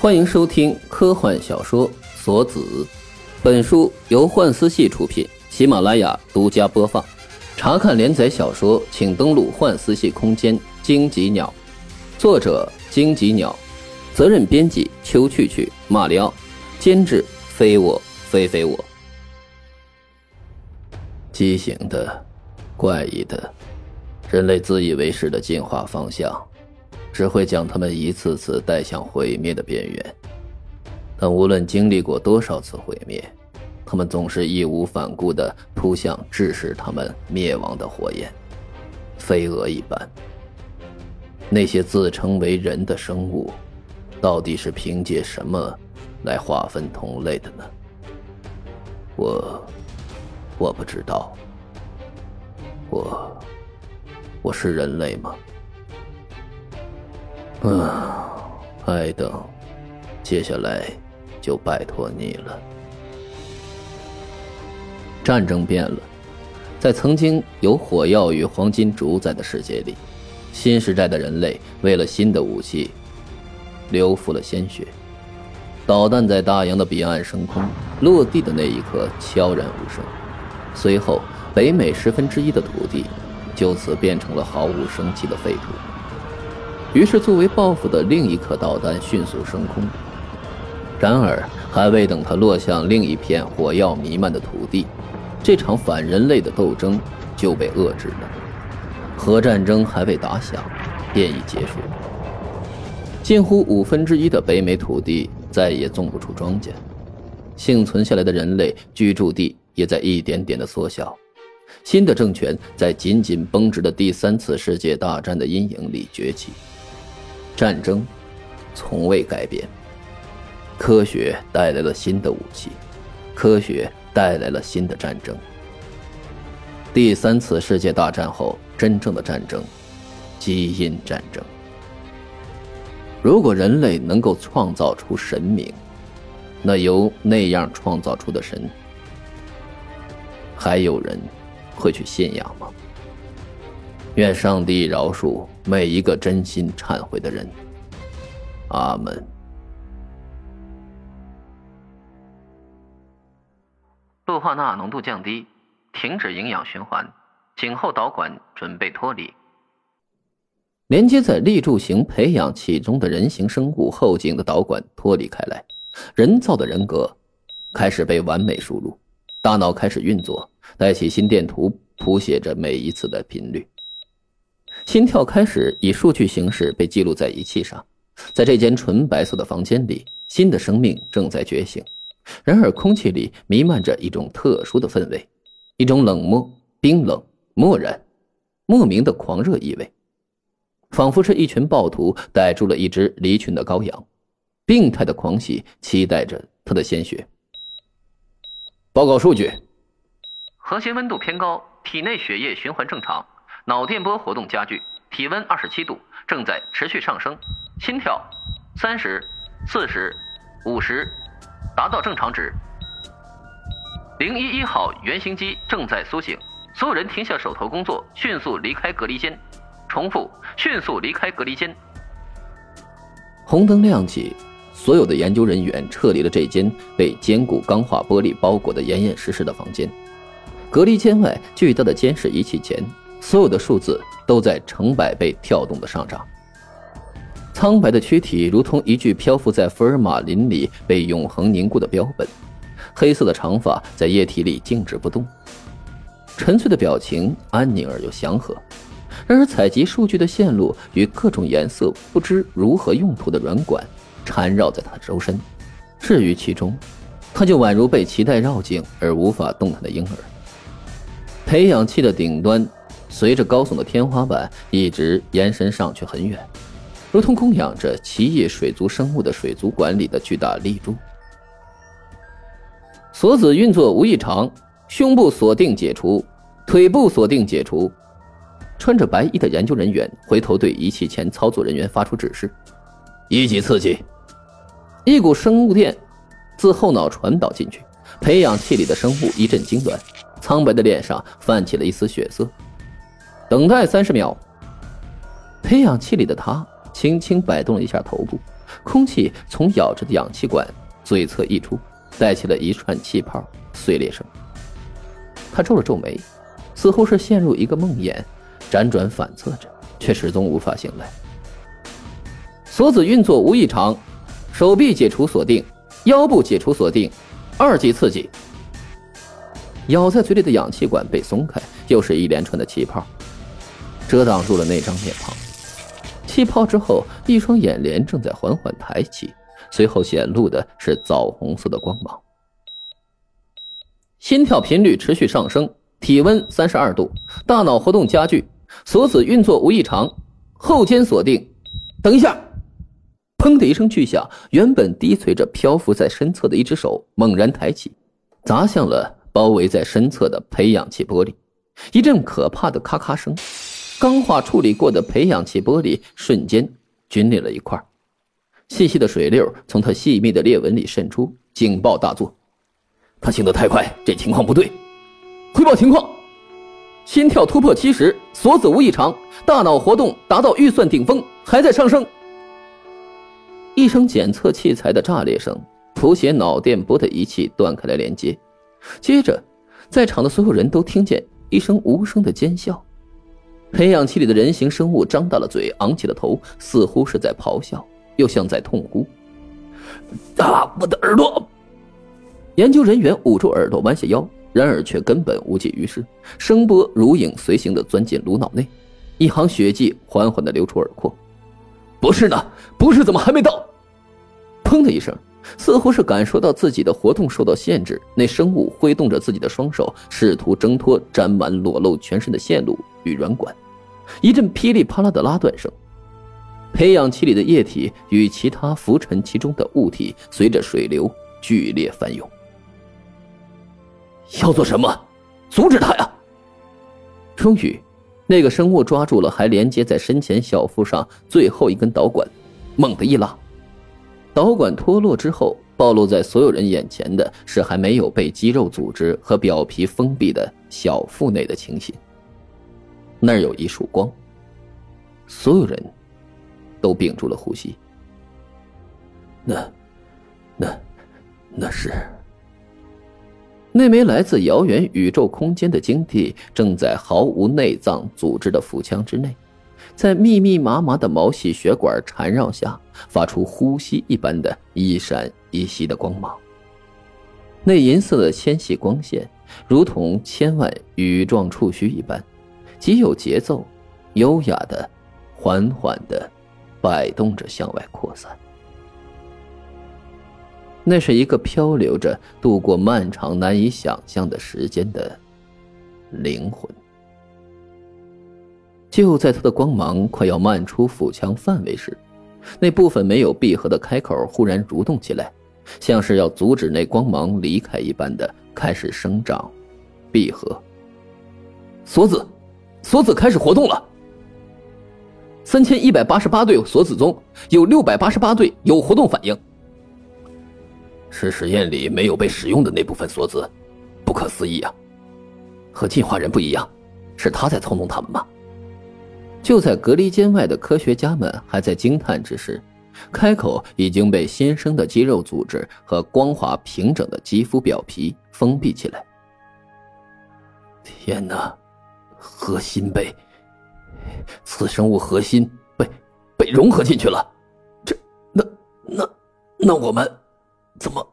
欢迎收听科幻小说《锁子》，本书由幻思系出品，喜马拉雅独家播放。查看连载小说，请登录幻思系空间。荆棘鸟，作者荆棘鸟，责任编辑秋去去、马里奥，监制非我非非我。畸形的、怪异的，人类自以为是的进化方向。只会将他们一次次带向毁灭的边缘，但无论经历过多少次毁灭，他们总是义无反顾地扑向致使他们灭亡的火焰，飞蛾一般。那些自称为人的生物，到底是凭借什么来划分同类的呢？我，我不知道。我，我是人类吗？啊，艾登，接下来就拜托你了。战争变了，在曾经有火药与黄金主宰的世界里，新时代的人类为了新的武器，流付了鲜血。导弹在大洋的彼岸升空，落地的那一刻悄然无声。随后，北美十分之一的土地就此变成了毫无生气的废土。于是，作为报复的另一颗导弹迅速升空。然而，还未等它落向另一片火药弥漫的土地，这场反人类的斗争就被遏制了。核战争还未打响，便已结束。近乎五分之一的北美土地再也种不出庄稼，幸存下来的人类居住地也在一点点的缩小。新的政权在紧紧绷直的第三次世界大战的阴影里崛起。战争从未改变。科学带来了新的武器，科学带来了新的战争。第三次世界大战后，真正的战争——基因战争。如果人类能够创造出神明，那由那样创造出的神，还有人会去信仰吗？愿上帝饶恕每一个真心忏悔的人。阿门。氯化钠浓度降低，停止营养循环，颈后导管准备脱离。连接在立柱型培养器中的人形生物后颈的导管脱离开来，人造的人格开始被完美输入，大脑开始运作，带起心电图，谱写着每一次的频率。心跳开始以数据形式被记录在仪器上，在这间纯白色的房间里，新的生命正在觉醒。然而，空气里弥漫着一种特殊的氛围，一种冷漠、冰冷、漠然、莫名的狂热意味，仿佛是一群暴徒逮住了一只离群的羔羊，病态的狂喜，期待着他的鲜血。报告数据：核心温度偏高，体内血液循环正常。脑电波活动加剧，体温二十七度，正在持续上升，心跳三十、四十、五十，达到正常值。零一一号原型机正在苏醒，所有人停下手头工作，迅速离开隔离间。重复，迅速离开隔离间。红灯亮起，所有的研究人员撤离了这间被坚固钢化玻璃包裹的严严实实的房间。隔离间外巨大的监视仪器前。所有的数字都在成百倍跳动的上涨。苍白的躯体如同一具漂浮在福尔马林里被永恒凝固的标本，黑色的长发在液体里静止不动，沉睡的表情安宁而又祥和。然而，采集数据的线路与各种颜色不知如何用途的软管缠绕在他的周身，置于其中，他就宛如被脐带绕颈而无法动弹的婴儿。培养器的顶端。随着高耸的天花板一直延伸上去很远，如同供养着奇异水族生物的水族馆里的巨大立柱。锁子运作无异常，胸部锁定解除，腿部锁定解除。穿着白衣的研究人员回头对仪器前操作人员发出指示：一级刺激。一股生物电自后脑传导进去，培养器里的生物一阵痉挛，苍白的脸上泛起了一丝血色。等待三十秒。培养器里的他轻轻摆动了一下头部，空气从咬着的氧气管嘴侧溢出，带起了一串气泡碎裂声。他皱了皱眉，似乎是陷入一个梦魇，辗转反侧着，却始终无法醒来。锁子运作无异常，手臂解除锁定，腰部解除锁定，二级刺激。咬在嘴里的氧气管被松开，又是一连串的气泡，遮挡住了那张面庞。气泡之后，一双眼帘正在缓缓抬起，随后显露的是枣红色的光芒。心跳频率持续上升，体温三十二度，大脑活动加剧，锁子运作无异常，后肩锁定。等一下！砰的一声巨响，原本低垂着漂浮在身侧的一只手猛然抬起，砸向了包围在身侧的培养器玻璃，一阵可怕的咔咔声。钢化处理过的培养器玻璃瞬间皲裂了一块，细细的水流从它细密的裂纹里渗出，警报大作。他行得太快，这情况不对。汇报情况：心跳突破七十，锁子无异常，大脑活动达到预算顶峰，还在上升。一声检测器材的炸裂声，谱写脑电波的仪器断开了连接，接着，在场的所有人都听见一声无声的尖笑。培养器里的人形生物张大了嘴，昂起了头，似乎是在咆哮，又像在痛哭。啊！我的耳朵！研究人员捂住耳朵，弯下腰，然而却根本无济于事。声波如影随形的钻进颅脑内，一行血迹缓缓的流出耳廓。不是呢？不是？怎么还没到？砰的一声，似乎是感受到自己的活动受到限制，那生物挥动着自己的双手，试图挣脱沾满裸露全身的线路与软管。一阵噼里啪啦的拉断声，培养器里的液体与其他浮沉其中的物体随着水流剧烈翻涌。要做什么？阻止他呀！终于，那个生物抓住了还连接在身前小腹上最后一根导管，猛地一拉，导管脱落之后，暴露在所有人眼前的是还没有被肌肉组织和表皮封闭的小腹内的情形。那儿有一束光，所有人都屏住了呼吸。那，那，那是那枚来自遥远宇宙空间的晶体，正在毫无内脏组织的腹腔之内，在密密麻麻的毛细血管缠绕下，发出呼吸一般的一闪一息的光芒。那银色的纤细光线，如同千万羽状触须一般。极有节奏、优雅的、缓缓的摆动着向外扩散。那是一个漂流着度过漫长难以想象的时间的灵魂。就在它的光芒快要漫出腹腔范围时，那部分没有闭合的开口忽然蠕动起来，像是要阻止那光芒离开一般的开始生长、闭合。锁子。锁子开始活动了。三千一百八十八对锁子中有六百八十八对有活动反应，是实验里没有被使用的那部分锁子，不可思议啊！和进化人不一样，是他在操纵他们吗？就在隔离间外的科学家们还在惊叹之时，开口已经被新生的肌肉组织和光滑平整的肌肤表皮封闭起来。天哪！核心被，此生物核心被被融合进去了，这那那那我们怎么